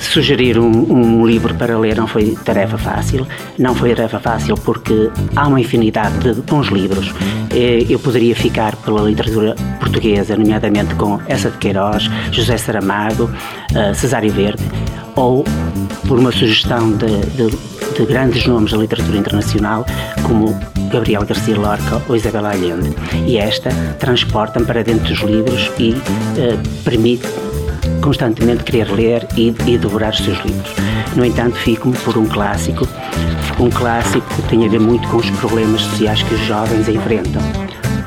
sugerir um, um, livro para ler não foi tarefa fácil. Não foi tarefa fácil porque há uma infinidade de bons livros. Eh, eu poderia ficar pela literatura portuguesa, nomeadamente com Essa de Queiroz, José Saramago, eh, Cesário Verde, ou por uma sugestão de, de, de grandes nomes da literatura internacional, como Gabriel Garcia Lorca ou Isabel Allende. E esta transporta-me para dentro dos livros e uh, permite constantemente querer ler e, e devorar os seus livros. No entanto, fico-me por um clássico, um clássico que tem a ver muito com os problemas sociais que os jovens enfrentam.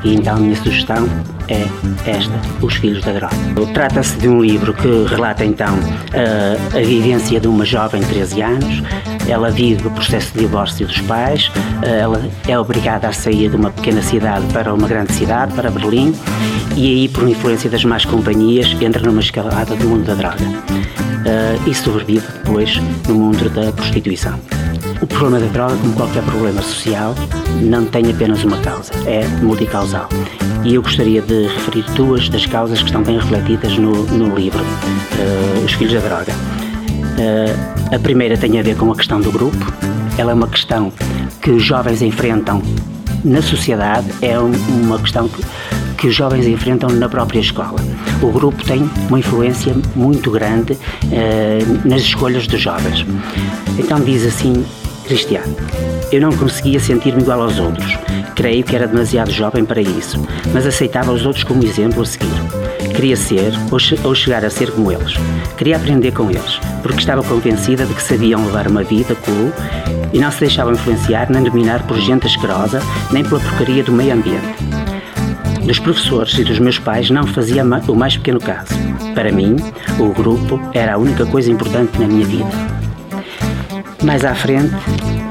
E então a minha sugestão é esta, Os Filhos da Droga. Trata-se de um livro que relata então a, a vivência de uma jovem de 13 anos. Ela vive o processo de divórcio dos pais, ela é obrigada a sair de uma pequena cidade para uma grande cidade, para Berlim, e aí, por influência das más companhias, entra numa escalada do mundo da droga. e sobrevive depois no mundo da prostituição. O problema da droga, como qualquer problema social, não tem apenas uma causa, é multicausal. E eu gostaria de referir duas das causas que estão bem refletidas no, no livro, uh, Os Filhos da Droga. Uh, a primeira tem a ver com a questão do grupo. Ela é uma questão que os jovens enfrentam na sociedade, é um, uma questão que, que os jovens enfrentam na própria escola. O grupo tem uma influência muito grande uh, nas escolhas dos jovens. Então diz assim Cristiano. Eu não conseguia sentir-me igual aos outros. Creio que era demasiado jovem para isso, mas aceitava os outros como exemplo a seguir. Queria ser ou, che ou chegar a ser como eles. Queria aprender com eles, porque estava convencida de que sabiam levar uma vida cool e não se deixavam influenciar nem dominar por gente asquerosa, nem pela porcaria do meio ambiente. Dos professores e dos meus pais não fazia o mais pequeno caso. Para mim, o grupo era a única coisa importante na minha vida. Mais à frente,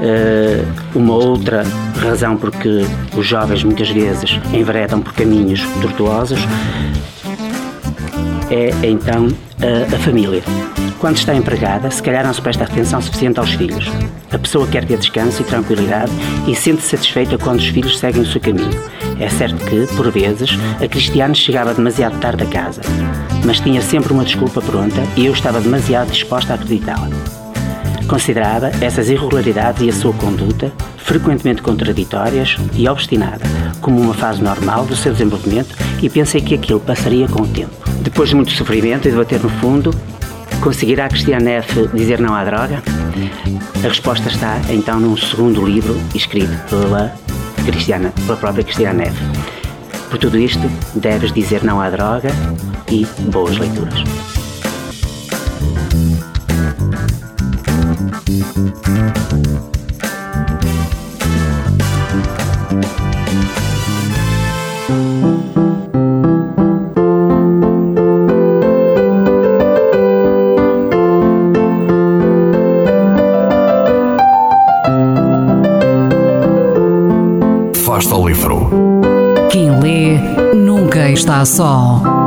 eh, uma outra razão porque os jovens muitas vezes enveredam por caminhos tortuosos é então a, família. Quando está empregada, se calhar não se presta atenção suficiente aos filhos. A pessoa quer ter descanso e tranquilidade e sente-se satisfeita quando os filhos seguem o seu caminho. É certo que, por vezes, a Cristiane chegava demasiado tarde a casa, mas tinha sempre uma desculpa pronta e eu estava demasiado disposta a acreditá-la. Considerava essas irregularidades e a sua conduta, frequentemente contraditórias e obstinada, como uma fase normal do seu desenvolvimento e pensei que aquilo passaria com o tempo. Depois de muito sofrimento e de bater no fundo, conseguirá Cristiane F. dizer não à droga? A resposta está então num segundo livro escrito pela, Cristiana, pela própria Cristiane F. Por tudo isto, deves dizer não à droga e boas leituras. Fasta o livro. Quem lê nunca está só.